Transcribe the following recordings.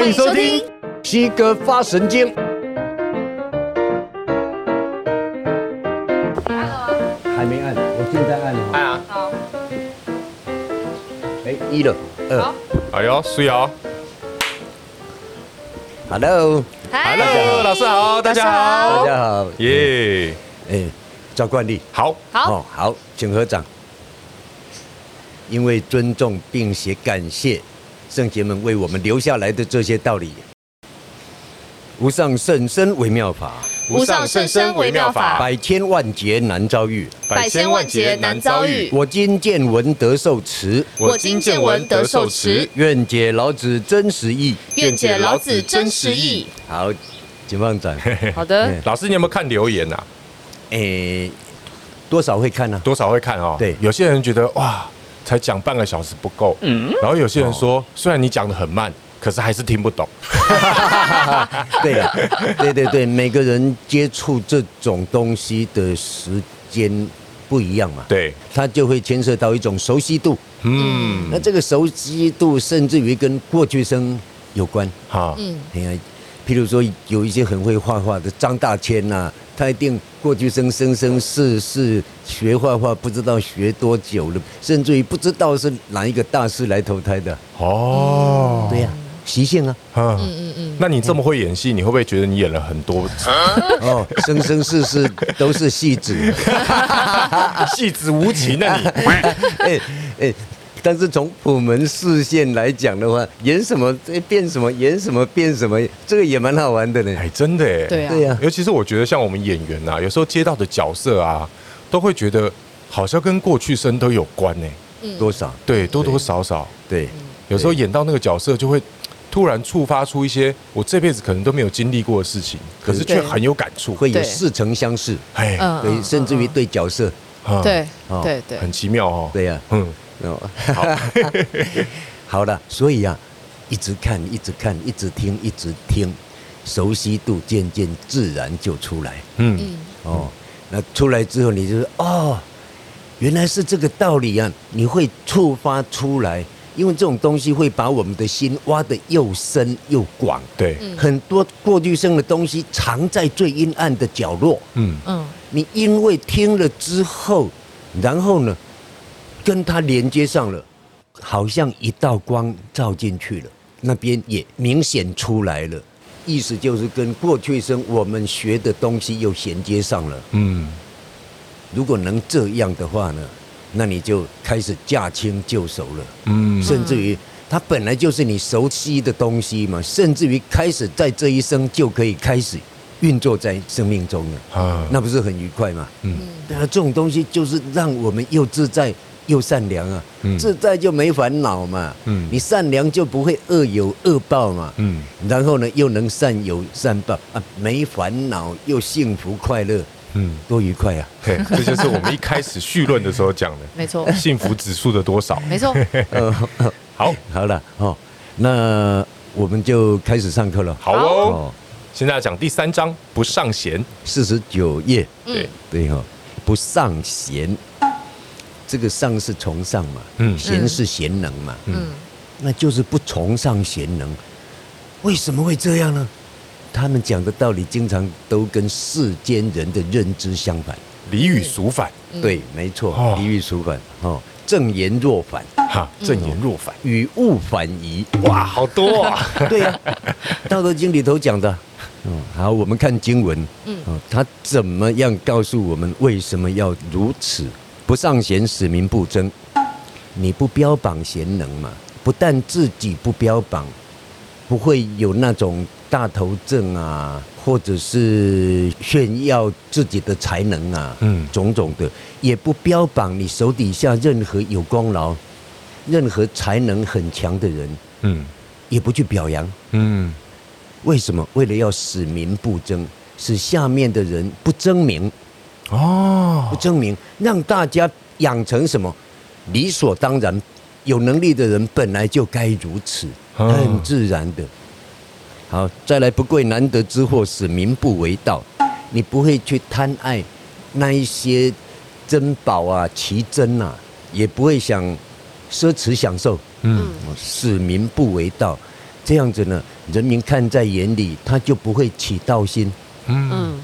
欢迎收听西哥发神经。还没按，我现在按了。按啊。好。哎，一了，二。哎呦，水哦。Hello。Hello，老师好，大家好，大家好，耶。哎，照惯例，好，好，好，请合掌。因为尊重并且感谢圣贤们为我们留下来的这些道理。无上甚深微妙法，无上甚深微妙法，百千万劫难遭遇，百千万劫难遭遇。我今见闻得受持，我今见闻得受持。愿解老子真实意，愿解老子真实意。好，请放展。好的，老师，你有没有看留言呐？诶，多少会看呢？多少会看哦。对，有些人觉得哇。才讲半个小时不够，嗯，然后有些人说，虽然你讲的很慢，可是还是听不懂。对啊，对对对，每个人接触这种东西的时间不一样嘛，对，他就会牵涉到一种熟悉度，嗯，那这个熟悉度甚至于跟过去生有关，哈，嗯，你看，譬如说有一些很会画画的张大千呐。他一定过去生生生世世学画画，不知道学多久了，甚至于不知道是哪一个大师来投胎的。哦，对呀，习性啊。嗯嗯嗯。那你这么会演戏，你会不会觉得你演了很多次？哦，生生世世都是戏子，戏子无情啊你。哎 哎。但是从普门视线来讲的话，演什么变什么，演什么变什么，这个也蛮好玩的呢。哎，真的哎，对啊，对呀。尤其是我觉得像我们演员啊，有时候接到的角色啊，都会觉得好像跟过去生都有关呢。嗯，多少？对，多多少少。对，有时候演到那个角色，就会突然触发出一些我这辈子可能都没有经历过的事情，可是却很有感触，会有似曾相识。哎，对，甚至于对角色，对，对对，很奇妙哦。对呀，嗯。哦，好，好了，所以啊，一直看，一直看，一直听，一直听，熟悉度渐渐自然就出来。嗯，哦，那出来之后，你就说哦，原来是这个道理啊！你会触发出来，因为这种东西会把我们的心挖得又深又广。对，很多过去生的东西藏在最阴暗的角落。嗯嗯，你因为听了之后，然后呢？跟它连接上了，好像一道光照进去了，那边也明显出来了，意思就是跟过去生我们学的东西又衔接上了。嗯，如果能这样的话呢，那你就开始驾轻就熟了。嗯，甚至于它本来就是你熟悉的东西嘛，甚至于开始在这一生就可以开始运作在生命中了。啊，那不是很愉快吗？嗯，对啊，这种东西就是让我们又自在。又善良啊，自在就没烦恼嘛。嗯，你善良就不会恶有恶报嘛。嗯，然后呢，又能善有善报啊，没烦恼又幸福快乐。嗯，多愉快啊！对，这就是我们一开始绪论的时候讲的。没错，幸福指数的多少？没错。呃，好，好了哦，那我们就开始上课了。好哦，现在要讲第三章，不上弦，四十九页。对对哈，不尚贤。这个上是崇尚嘛，嗯，贤是贤能嘛，嗯，那就是不崇尚贤能，为什么会这样呢？他们讲的道理经常都跟世间人的认知相反，离与俗反，对，没错，离与俗反，哦，正言若反，哈，正言若反，与物反矣，哇，好多啊，对呀，《道德经》里头讲的，嗯，好，我们看经文，嗯，他怎么样告诉我们为什么要如此？不尚贤，使民不争。你不标榜贤能嘛？不但自己不标榜，不会有那种大头症啊，或者是炫耀自己的才能啊，嗯，种种的，也不标榜你手底下任何有功劳、任何才能很强的人，嗯，也不去表扬，嗯，为什么？为了要使民不争，使下面的人不争名。哦，不证明让大家养成什么理所当然，有能力的人本来就该如此，很自然的。好，再来不贵难得之货，使民不为盗。你不会去贪爱那一些珍宝啊、奇珍啊，也不会想奢侈享受。嗯，使民不为盗，这样子呢，人民看在眼里，他就不会起盗心，嗯，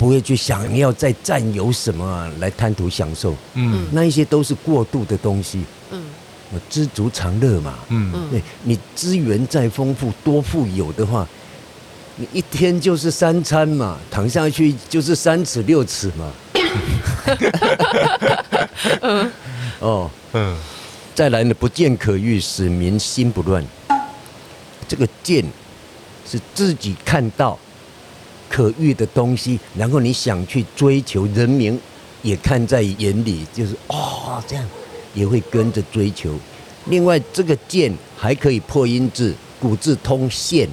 不会去想要再占有什么啊，来贪图享受，嗯，那一些都是过度的东西，嗯，知足常乐嘛，嗯。嗯，对，你资源再丰富多富有的话，你一天就是三餐嘛，躺下去就是三尺六尺嘛，嗯，哦，嗯，再来呢，不见可欲，使民心不乱。这个见是自己看到可遇的东西，然后你想去追求，人民也看在眼里，就是哦，这样也会跟着追求。另外，这个剑还可以破音字，古字通现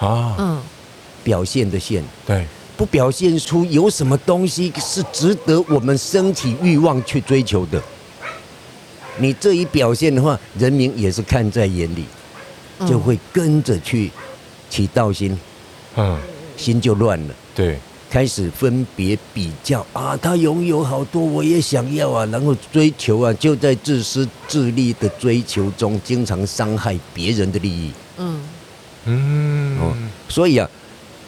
啊，嗯，表现的现，对，不表现出有什么东西是值得我们升起欲望去追求的。你这一表现的话，人民也是看在眼里。就会跟着去起道心，嗯，心就乱了。对，开始分别比较啊，他拥有好多，我也想要啊，然后追求啊，就在自私自利的追求中，经常伤害别人的利益。嗯嗯哦，所以啊，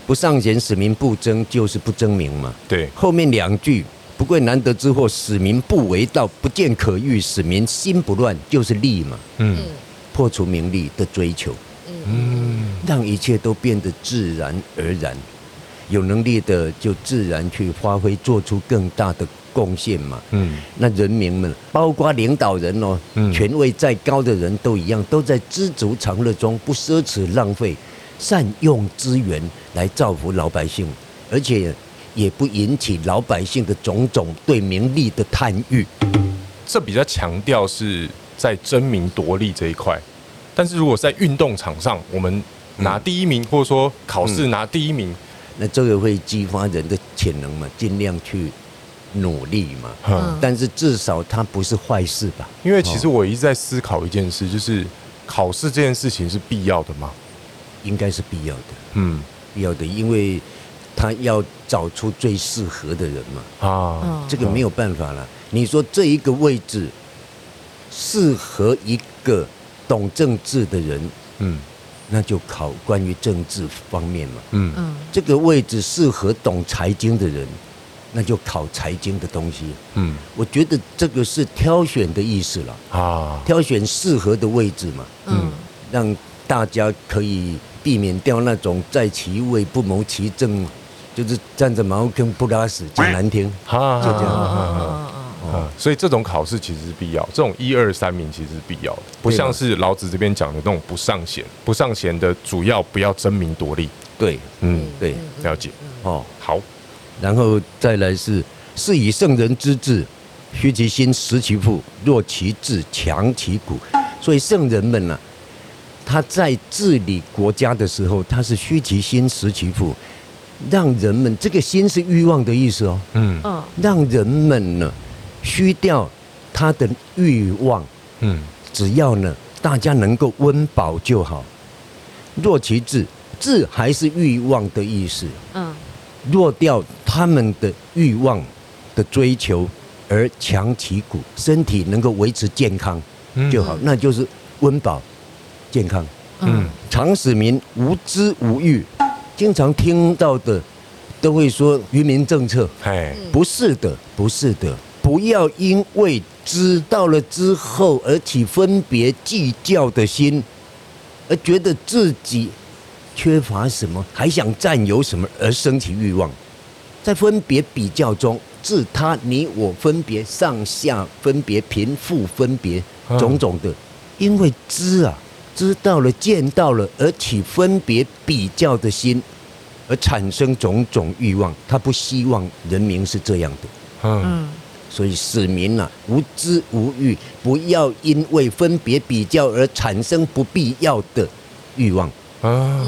不尚贤，使民不争，就是不争名嘛。对，后面两句不贵难得之货，使民不为盗，不见可欲，使民心不乱，就是利嘛。嗯。破除名利的追求，嗯，让一切都变得自然而然，有能力的就自然去发挥，做出更大的贡献嘛，嗯，那人民们，包括领导人哦，权位再高的人都一样，都在知足常乐中，不奢侈浪费，善用资源来造福老百姓，而且也不引起老百姓的种种对名利的贪欲。这比较强调是。在争名夺利这一块，但是如果在运动场上，我们拿第一名，嗯、或者说考试拿第一名，嗯、那这个会激发人的潜能嘛，尽量去努力嘛。嗯，但是至少它不是坏事吧？因为其实我一直在思考一件事，就是考试这件事情是必要的吗？应该是必要的。嗯，必要的，因为他要找出最适合的人嘛。啊，这个没有办法了。你说这一个位置。适合一个懂政治的人，嗯，那就考关于政治方面嘛，嗯。嗯，这个位置适合懂财经的人，那就考财经的东西，嗯，我觉得这个是挑选的意思了啊，挑选适合的位置嘛，嗯，让大家可以避免掉那种在其位不谋其政，就是站着茅坑不拉屎，讲难听，就这样。嗯，所以这种考试其实是必要，这种一二三名其实是必要的，不像是老子这边讲的那种不上贤，不上贤的主要不要争名夺利。对，嗯，对，了解。哦，好，然后再来是，是以圣人之治，虚其心，实其腹，弱其志，强其骨。所以圣人们呢、啊，他在治理国家的时候，他是虚其心，实其腹，让人们这个心是欲望的意思哦，嗯，让人们呢。虚掉他的欲望，嗯，只要呢，大家能够温饱就好。弱其志，志还是欲望的意思，嗯，弱掉他们的欲望的追求，而强其骨，身体能够维持健康就好，那就是温饱、健康。嗯，常使民无知无欲，经常听到的都会说愚民政策，哎，不是的，不是的。不要因为知道了之后而起分别计较的心，而觉得自己缺乏什么，还想占有什么而升起欲望，在分别比较中，自他你我分别上下分别贫富分别种种的，因为知啊知道了见到了而起分别比较的心，而产生种种欲望。他不希望人民是这样的。嗯。所以，市民啊，无知无欲，不要因为分别比较而产生不必要的欲望啊。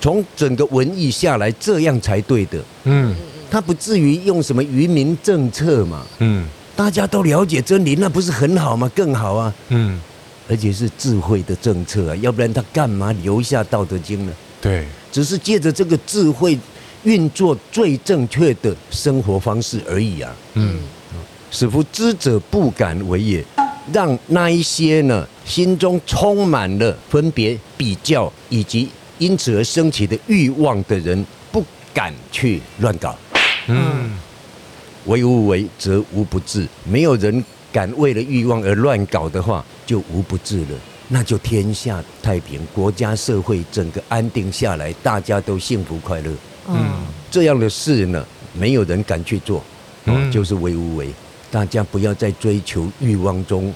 从整个文艺下来，这样才对的。嗯，他不至于用什么愚民政策嘛。嗯，大家都了解真理，那不是很好吗？更好啊。嗯，而且是智慧的政策啊，要不然他干嘛留下《道德经》呢？对，只是借着这个智慧运作最正确的生活方式而已啊。嗯。使夫知者不敢为也，让那一些呢心中充满了分别、比较以及因此而升起的欲望的人，不敢去乱搞。嗯，为无为则无不治。没有人敢为了欲望而乱搞的话，就无不治了。那就天下太平，国家社会整个安定下来，大家都幸福快乐。嗯，这样的事呢，没有人敢去做。嗯，就是为无为。大家不要在追求欲望中，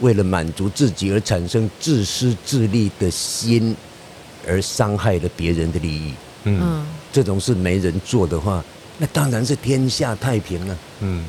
为了满足自己而产生自私自利的心，而伤害了别人的利益。嗯，这种事没人做的话，那当然是天下太平了。嗯，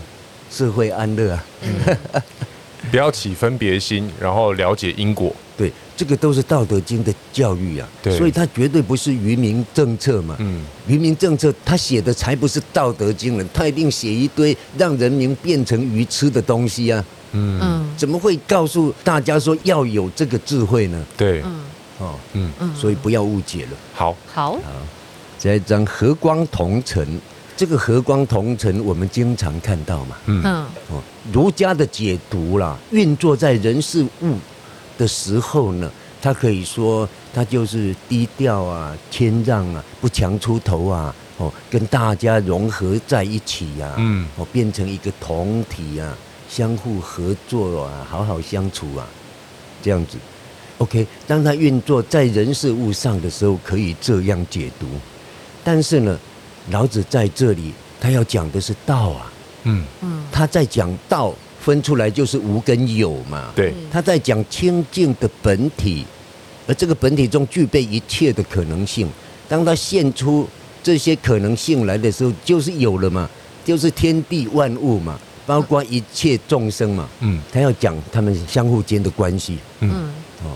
社会安乐啊。嗯 不要起分别心，然后了解因果。对，这个都是《道德经》的教育啊。所以它绝对不是愚民政策嘛。嗯，愚民政策他写的才不是《道德经》呢，他一定写一堆让人民变成愚痴的东西啊。嗯，怎么会告诉大家说要有这个智慧呢？对，嗯哦，嗯嗯，所以不要误解了。好，好，好，这一张和光同尘。这个和光同尘，我们经常看到嘛。嗯，哦，儒家的解读啦，运作在人事物的时候呢，他可以说他就是低调啊、谦让啊、不强出头啊，哦，跟大家融合在一起呀，嗯，哦，变成一个同体啊，相互合作啊，好好相处啊，这样子。OK，当他运作在人事物上的时候，可以这样解读，但是呢。老子在这里，他要讲的是道啊，嗯嗯，他在讲道，分出来就是无跟有嘛，对，他在讲清净的本体，而这个本体中具备一切的可能性，当他现出这些可能性来的时候，就是有了嘛，就是天地万物嘛，包括一切众生嘛，嗯，他要讲他们相互间的关系，嗯。哦，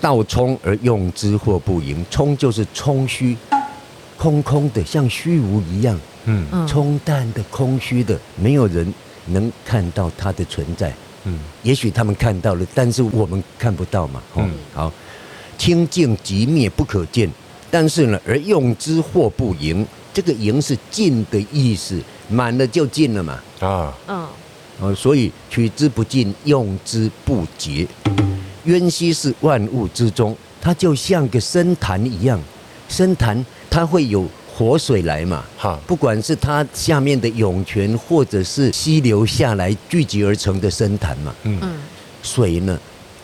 道冲而用之，或不盈，冲就是冲虚。空空的，像虚无一样，嗯，冲淡的，空虚的，没有人能看到它的存在，嗯，也许他们看到了，但是我们看不到嘛，嗯，好，清净即灭不可见，但是呢，而用之或不盈，这个盈是尽的意思，满了就尽了嘛，啊，嗯，所以取之不尽，用之不竭，渊兮是万物之中，它就像个深潭一样，深潭。它会有活水来嘛？哈，不管是它下面的涌泉，或者是溪流下来聚集而成的深潭嘛。嗯，水呢，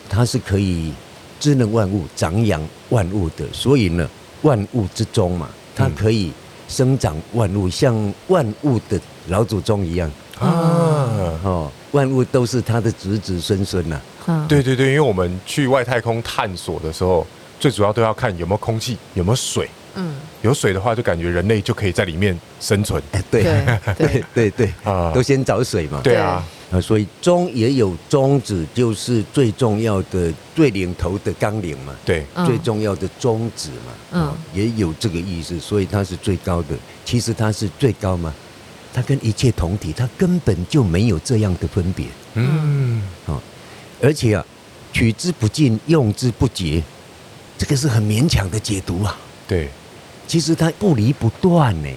它是可以滋润万物、长养万物的。所以呢，万物之中嘛，它可以生长万物，像万物的老祖宗一样啊。哦，万物都是它的子子孙孙呐。对对对，因为我们去外太空探索的时候，最主要都要看有没有空气，有没有水。嗯，有水的话，就感觉人类就可以在里面生存。对对 对对啊，都先找水嘛。对啊，啊，所以宗也有宗旨，就是最重要的、最领头的纲领嘛。对，最重要的宗旨嘛。嗯，也有这个意思，所以它是最高的。其实它是最高嘛，它跟一切同体，它根本就没有这样的分别。嗯，啊，而且啊，取之不尽，用之不竭，这个是很勉强的解读啊。对。其实它不离不断呢。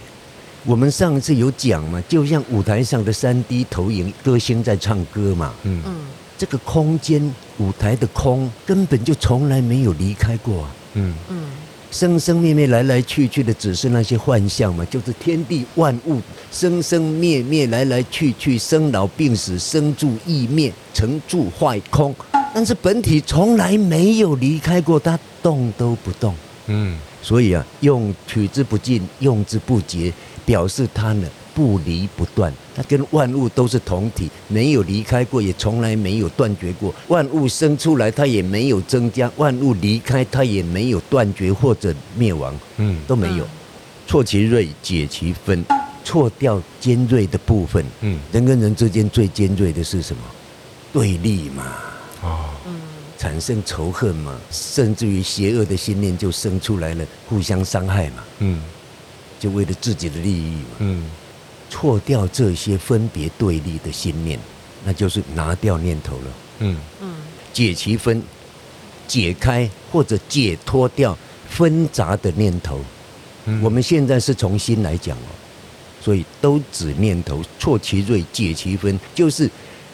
我们上次有讲嘛，就像舞台上的三 D 投影，歌星在唱歌嘛。嗯嗯，这个空间舞台的空根本就从来没有离开过啊。嗯嗯，生生灭灭来来去去的只是那些幻象嘛，就是天地万物生生灭灭来来去去，生老病死，生住异灭，成住坏空。但是本体从来没有离开过，它动都不动。嗯。所以啊，用取之不尽，用之不竭，表示它呢不离不断，它跟万物都是同体，没有离开过，也从来没有断绝过。万物生出来，它也没有增加；万物离开，它也没有断绝或者灭亡。嗯，都没有。错其锐，解其分，错掉尖锐的部分。嗯，人跟人之间最尖锐的是什么？对立嘛。啊。产生仇恨嘛，甚至于邪恶的心念就生出来了，互相伤害嘛，嗯，就为了自己的利益嘛，嗯，错掉这些分别对立的心念，那就是拿掉念头了，嗯嗯，解其分，解开或者解脱掉纷杂的念头，嗯，我们现在是从心来讲哦，所以都指念头，错其锐，解其分，就是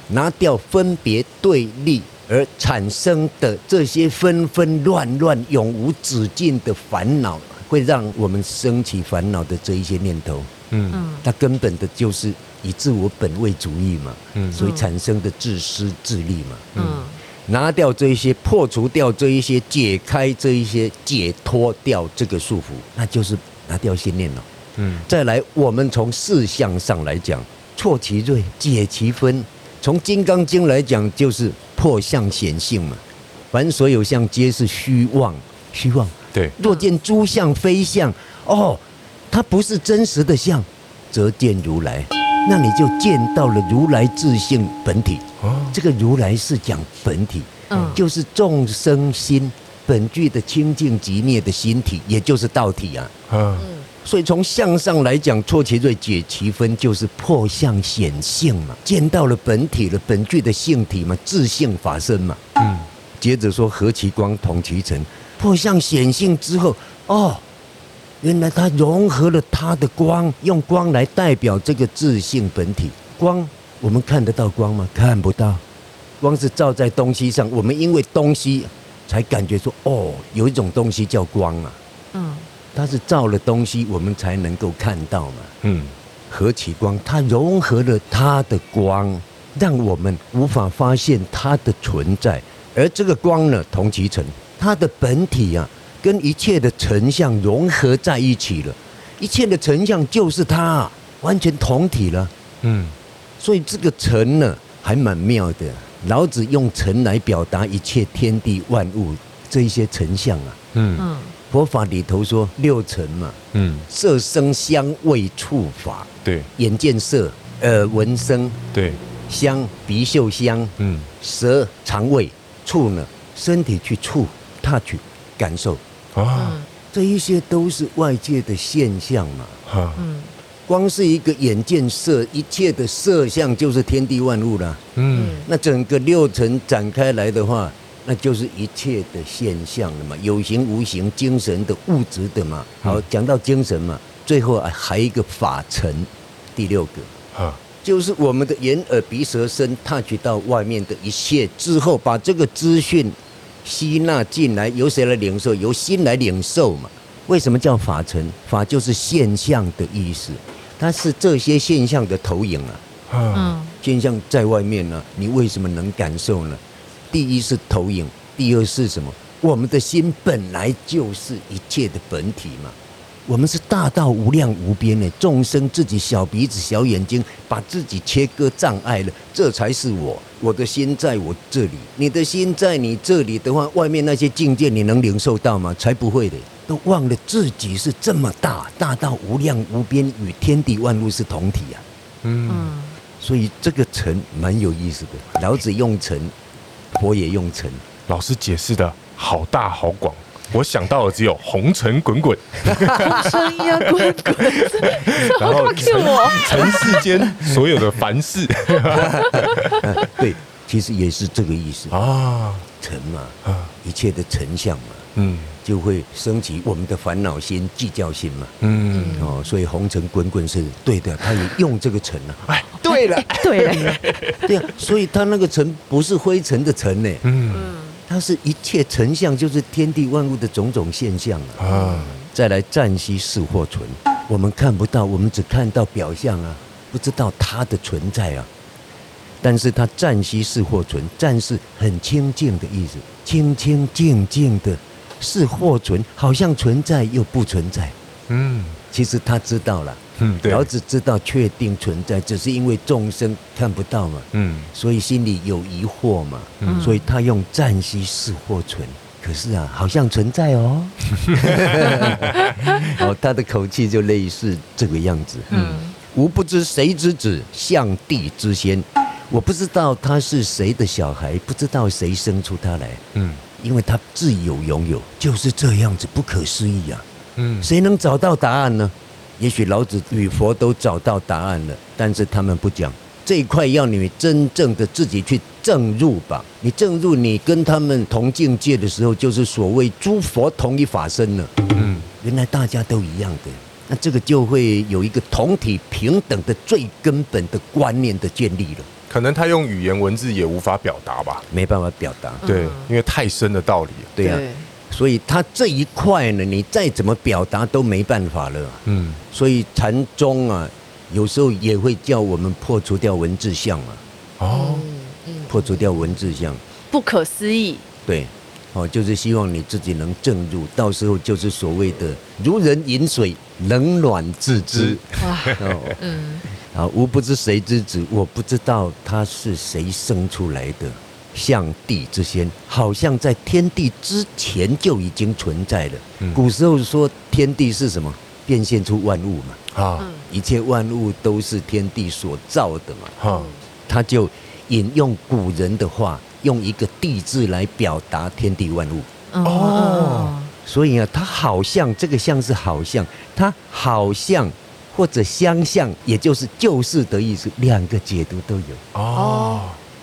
拿掉分别对立。而产生的这些纷纷乱乱、永无止境的烦恼，会让我们升起烦恼的这一些念头。嗯，它根本的就是以自我本位主义嘛。嗯，所以产生的自私自利嘛。嗯，拿掉这一些，破除掉这一些，解开这一些，解脱掉这个束缚，那就是拿掉心念了。嗯，再来，我们从事相上来讲，挫其锐，解其纷。从《金刚经》来讲，就是破相显性嘛。凡所有相，皆是虚妄。虚妄。对。若见诸相非相，哦，它不是真实的相，则见如来。那你就见到了如来自性本体。哦。这个如来是讲本体，嗯，就是众生心本具的清净极灭的心体，也就是道体啊。嗯。所以从相上来讲，挫其锐，解其分，就是破相显性嘛，见到了本体了，本具的性体嘛，自性法身嘛。嗯。接着说和其光，同其尘，破相显性之后，哦，原来它融合了它的光，用光来代表这个自性本体。光，我们看得到光吗？看不到。光是照在东西上，我们因为东西才感觉说，哦，有一种东西叫光啊。嗯。它是照了东西，我们才能够看到嘛。嗯，何其光，它融合了它的光，让我们无法发现它的存在。而这个光呢，同其尘，它的本体啊，跟一切的尘像融合在一起了。一切的尘像就是它，完全同体了。嗯，所以这个尘呢，还蛮妙的。老子用尘来表达一切天地万物这一些尘相啊。嗯。嗯。佛法里头说六尘嘛，嗯，色声香味触法，对，眼见色，耳闻声，对，香鼻嗅香，嗯，舌尝味，触呢，身体去触，touch 感受。啊，这一些都是外界的现象嘛，哈，嗯，光是一个眼见色，一切的色相就是天地万物了，嗯，那整个六层展开来的话。那就是一切的现象了嘛，有形无形，精神的、物质的嘛。好，讲到精神嘛，最后还有一个法尘，第六个啊，就是我们的眼、耳、鼻、舌、身，touch 到外面的一切之后，把这个资讯吸纳进来，由谁来领受？由心来领受嘛。为什么叫法尘？法就是现象的意思，它是这些现象的投影啊。嗯，现象在外面呢，你为什么能感受呢？第一是投影，第二是什么？我们的心本来就是一切的本体嘛。我们是大道无量无边的众生，自己小鼻子小眼睛，把自己切割障碍了，这才是我。我的心在我这里，你的心在你这里的话，外面那些境界你能领受到吗？才不会的，都忘了自己是这么大，大到无量无边，与天地万物是同体啊。嗯，所以这个尘蛮有意思的。老子用尘。佛也用尘，老师解释的好大好广，我想到的只有红尘滚滚，红尘一样滚滚，然后尘世间所有的凡事，对，其实也是这个意思啊，尘嘛，啊，一切的尘相嘛，嗯，就会升起我们的烦恼心、计较心嘛，嗯，哦，所以红尘滚滚是对的，他也用这个尘啊，哎。对了，对了，对啊，所以他那个尘不是灰尘的尘呢，嗯，它是一切尘相，就是天地万物的种种现象啊。啊，再来暂息是或存，我们看不到，我们只看到表象啊，不知道它的存在啊。但是它暂息是或存，暂是很清净的意思，清清净净的，是或存，好像存在又不存在。嗯，其实他知道了。嗯，对，老子知道确定存在，只是因为众生看不到嘛，嗯，所以心里有疑惑嘛，嗯，所以他用暂息是或存，可是啊，好像存在哦，哦，他的口气就类似这个样子，嗯，吾不知谁之子，象帝之先，我不知道他是谁的小孩，不知道谁生出他来，嗯，因为他自有拥有，就是这样子，不可思议啊，嗯，谁能找到答案呢？也许老子与佛都找到答案了，但是他们不讲这一块，要你真正的自己去证入吧。你证入，你跟他们同境界的时候，就是所谓诸佛同一法身了。嗯，原来大家都一样的，那这个就会有一个同体平等的最根本的观念的建立了。可能他用语言文字也无法表达吧，没办法表达。对，因为太深的道理。对呀，所以他这一块呢，你再怎么表达都没办法了。嗯，所以禅宗啊，有时候也会叫我们破除掉文字相嘛。哦，破除掉文字相，不可思议。对。哦，就是希望你自己能证入，到时候就是所谓的如人饮水，冷暖自知。哇，嗯，啊，吾不知谁之子，我不知道他是谁生出来的。象帝之先，好像在天地之前就已经存在了。嗯、古时候说天地是什么？变现出万物嘛。啊，一切万物都是天地所造的嘛。啊，他就引用古人的话。用一个“地”字来表达天地万物哦，所以啊，他好像这个“像”是好像，他好像或者相像，也就是就是的意思，两个解读都有哦。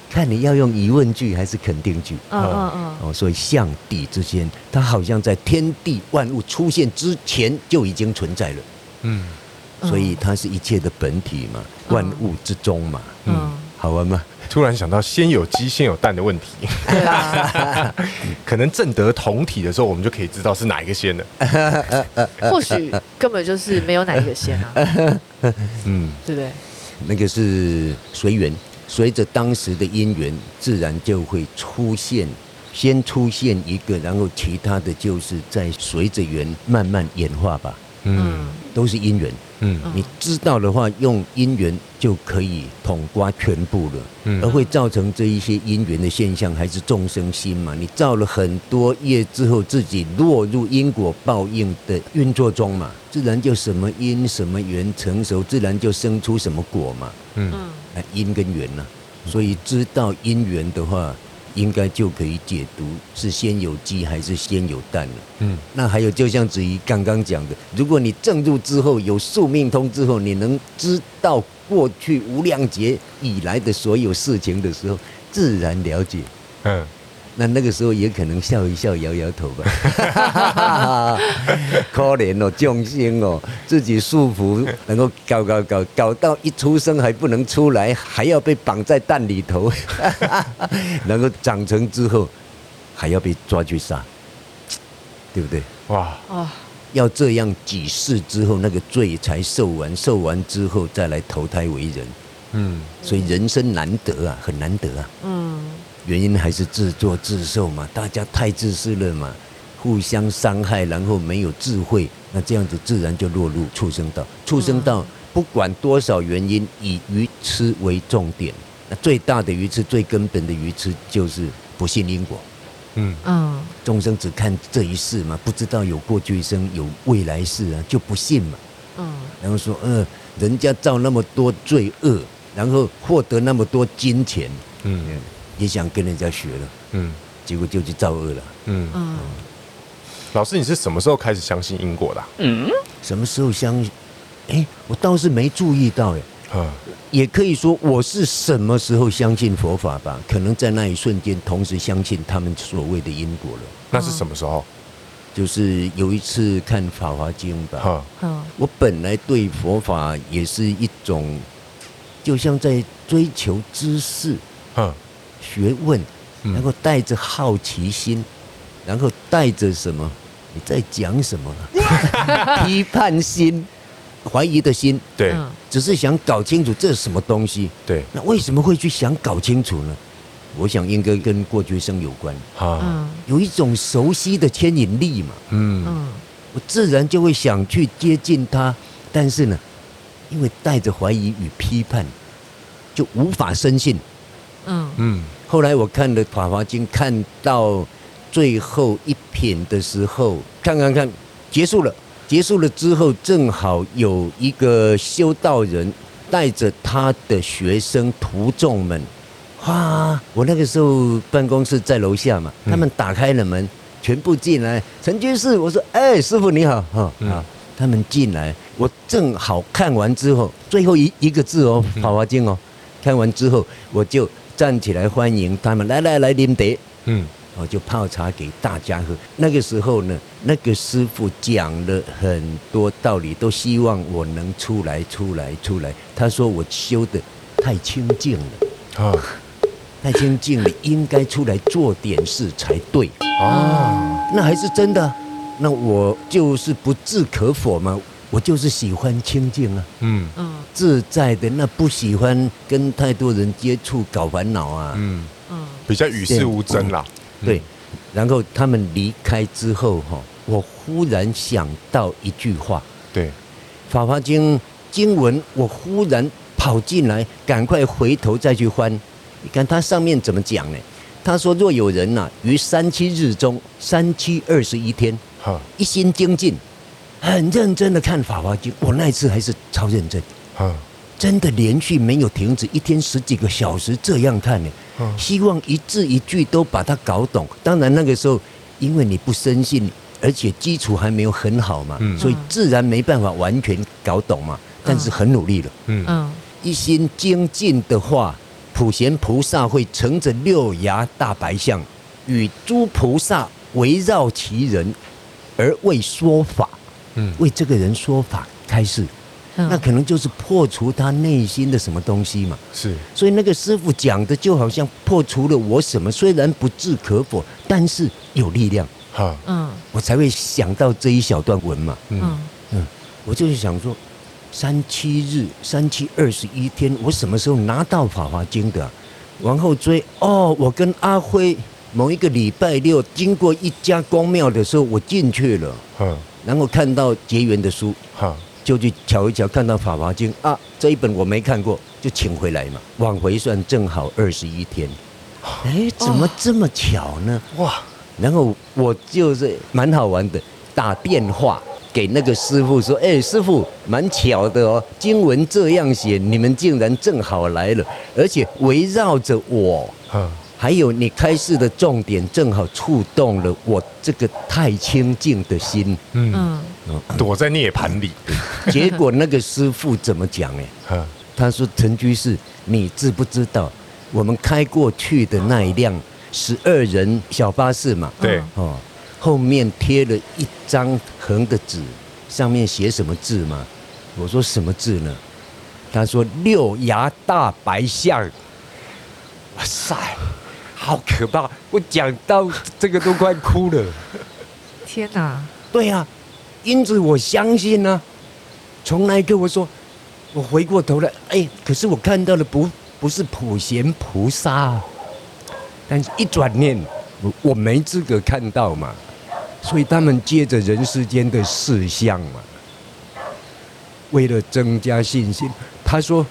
看你要用疑问句还是肯定句。嗯嗯嗯。哦，所以象帝之间，它好像在天地万物出现之前就已经存在了。嗯，所以它是一切的本体嘛，万物之中嘛。嗯，好玩吗？突然想到，先有鸡先有蛋的问题。对啊，可能正得同体的时候，我们就可以知道是哪一个先了。或许根本就是没有哪一个先啊。嗯，对不对？那个是随缘，随着当时的因缘，自然就会出现，先出现一个，然后其他的就是在随着缘慢慢演化吧。嗯，都是因缘。嗯，你知道的话，用因缘就可以统括全部了。嗯，而会造成这一些因缘的现象，还是众生心嘛？你造了很多业之后，自己落入因果报应的运作中嘛，自然就什么因什么缘成熟，自然就生出什么果嘛。嗯，因跟缘呢，所以知道因缘的话。应该就可以解读是先有鸡还是先有蛋了。嗯，那还有就像子怡刚刚讲的，如果你证入之后有宿命通之后，你能知道过去无量劫以来的所有事情的时候，自然了解。嗯。那那个时候也可能笑一笑，摇摇头吧。可怜哦，众生哦，自己束缚，能够搞搞搞搞到一出生还不能出来，还要被绑在蛋里头，能够长成之后，还要被抓去杀，对不对？哇要这样几世之后，那个罪才受完，受完之后再来投胎为人。嗯，所以人生难得啊，很难得啊。嗯。原因还是自作自受嘛，大家太自私了嘛，互相伤害，然后没有智慧，那这样子自然就落入畜生道。畜生道不管多少原因，以愚痴为重点，那最大的愚痴、最根本的愚痴就是不信因果。嗯嗯，众生只看这一世嘛，不知道有过去生、有未来世啊，就不信嘛。嗯，然后说，呃，人家造那么多罪恶，然后获得那么多金钱，嗯。也想跟人家学了，嗯，结果就去造恶了，嗯嗯。老师，你是什么时候开始相信因果的？嗯，什么时候相信？哎，我倒是没注意到，哎，也可以说我是什么时候相信佛法吧？可能在那一瞬间，同时相信他们所谓的因果了。那是什么时候？就是有一次看《法华经》吧，我本来对佛法也是一种，就像在追求知识，嗯学问，然后带着好奇心，然后带着什么？你在讲什么？批判心、怀疑的心。对，只是想搞清楚这是什么东西。对，那为什么会去想搞清楚呢？我想应该跟过去生有关。啊，有一种熟悉的牵引力嘛。嗯，我自然就会想去接近他，但是呢，因为带着怀疑与批判，就无法深信。嗯嗯，后来我看了《法华经》，看到最后一品的时候，看看看，结束了。结束了之后，正好有一个修道人带着他的学生徒众们，哇！我那个时候办公室在楼下嘛，他们打开了门，全部进来。陈居士，我说：“哎，师傅你好。”哈啊，他们进来，我正好看完之后，最后一一个字哦，《法华经》哦，看完之后我就。站起来欢迎他们，来来来，林德。嗯，我就泡茶给大家喝。那个时候呢，那个师傅讲了很多道理，都希望我能出来，出来，出来。他说我修的太清净了。啊，太清静了，应该出来做点事才对啊。那还是真的，那我就是不置可否嘛。我就是喜欢清静啊，嗯。嗯，自在的，那不喜欢跟太多人接触搞烦恼啊，嗯。嗯，比较与世无争啦。对，然后他们离开之后哈，我忽然想到一句话，对，《法华经》经文，我忽然跑进来，赶快回头再去翻，你看它上面怎么讲呢？他说：若有人呐，于三七日中，三七二十一天，哈，一心精进。很认真的看《法华经》，我那一次还是超认真，真的连续没有停止，一天十几个小时这样看呢。希望一字一句都把它搞懂。当然那个时候，因为你不深信，而且基础还没有很好嘛，所以自然没办法完全搞懂嘛。但是很努力了，嗯，一心精进的话，普贤菩萨会乘着六牙大白象，与诸菩萨围绕其人，而为说法。嗯，为这个人说法开示，那可能就是破除他内心的什么东西嘛。是，所以那个师傅讲的就好像破除了我什么，虽然不置可否，但是有力量。哈，嗯，我才会想到这一小段文嘛。嗯嗯，我就是想说，三七日，三七二十一天，我什么时候拿到《法华经》的？往后追，哦，我跟阿辉某一个礼拜六经过一家公庙的时候，我进去了。嗯。然后看到结缘的书，哈，就去瞧一瞧，看到《法华经》啊，这一本我没看过，就请回来嘛。往回算正好二十一天，哎，怎么这么巧呢？哇！然后我就是蛮好玩的，打电话给那个师傅说：“哎，师傅，蛮巧的哦，经文这样写，你们竟然正好来了，而且围绕着我。”还有你开示的重点，正好触动了我这个太清净的心。嗯，躲在涅盘里。结果那个师傅怎么讲？哎，他说：“陈居士，你知不知道我们开过去的那一辆十二人小巴士嘛？对，哦，后面贴了一张横的纸，上面写什么字吗？我说什么字呢？他说六牙大白象。哇塞！”好可怕！我讲到这个都快哭了。天哪！对呀，因此我相信呢。从那一刻我说，我回过头来，哎，可是我看到的不不是普贤菩萨，但是一转念，我我没资格看到嘛，所以他们借着人世间的事项嘛，为了增加信心，他说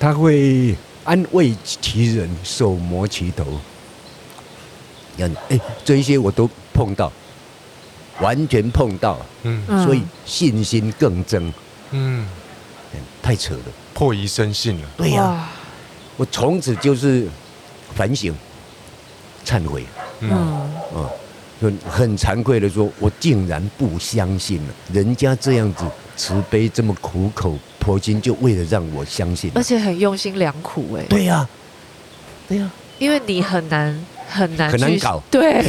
他会。安慰其人，手磨其头。嗯，哎，这一些我都碰到，完全碰到。嗯，所以信心更增。嗯，太扯了，破疑生信了。对呀、啊，我从此就是反省、忏悔。嗯，哦，就很惭愧的说，我竟然不相信了。人家这样子慈悲，这么苦口。佛经就为了让我相信，而且很用心良苦哎。对呀，对呀，因为你很难很难很难搞，对，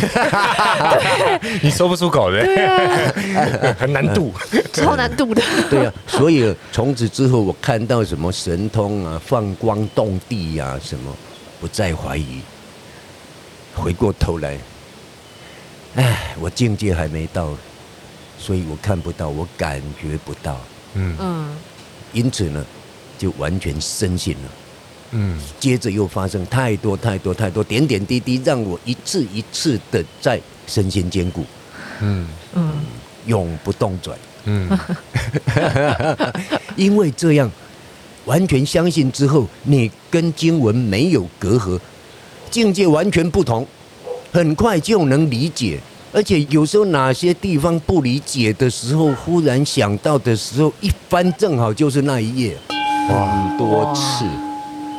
你说不出口的，对啊，很难度，超难度的。对呀，所以从此之后，我看到什么神通啊、放光动地呀什么，不再怀疑。回过头来，哎，我境界还没到，所以我看不到，我感觉不到。嗯嗯。因此呢，就完全深信了。嗯，接着又发生太多太多太多点点滴滴，让我一次一次的在身心坚固。嗯嗯，永不动转。嗯，因为这样完全相信之后，你跟经文没有隔阂，境界完全不同，很快就能理解。而且有时候哪些地方不理解的时候，忽然想到的时候，一翻正好就是那一页，很多次，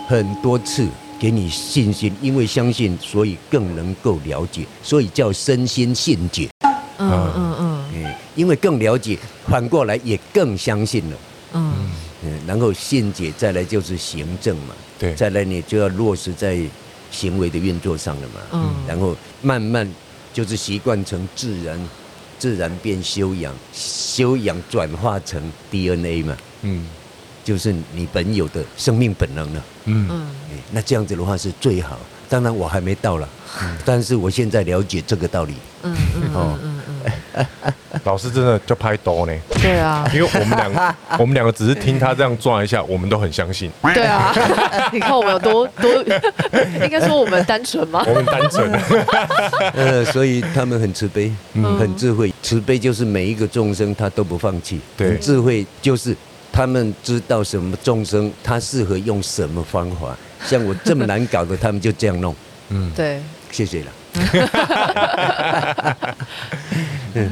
很多次给你信心，因为相信，所以更能够了解，所以叫身心信解。嗯嗯嗯，因为更了解，反过来也更相信了。嗯嗯，然后信解再来就是行政嘛，对，再来你就要落实在行为的运作上了嘛。嗯，然后慢慢。就是习惯成自然，自然变修养，修养转化成 DNA 嘛。嗯，就是你本有的生命本能了。嗯嗯，那这样子的话是最好。当然我还没到了，嗯、但是我现在了解这个道理。嗯嗯哦嗯嗯，老师真的就拍多呢。对啊，因为我们两个，我们两个只是听他这样转一下，我们都很相信。对啊，你看我们有多多，应该说我们单纯吗？我们单纯。呃，所以他们很慈悲，嗯、很智慧。慈悲就是每一个众生他都不放弃。对，智慧就是他们知道什么众生他适合用什么方法。像我这么难搞的，他们就这样弄。嗯，对，谢谢了。嗯，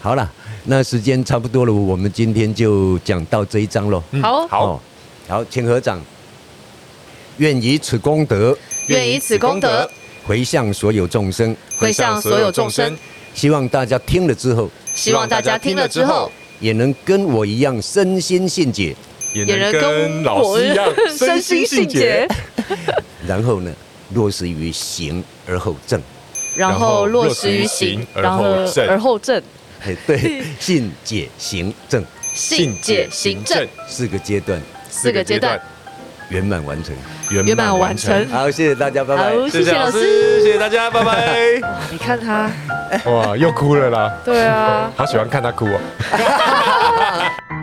好了，那时间差不多了，我们今天就讲到这一章喽。好，好，好，请合掌。愿以此功德，愿以此功德回向所有众生，回向所有众生。希望大家听了之后，希望大家听了之后，也能跟我一样身心信解。也能跟老师一样身心信解，然后呢，落实于行而后正，然后落实于行而后正，而后正，哎，对，信解行正，信解行正。四个阶段，四个阶段。圆满完成，圆满完成。好，谢谢大家，拜拜。谢谢老师，谢谢大家，拜拜。你看他，哇，又哭了啦。对啊，好喜欢看他哭哦。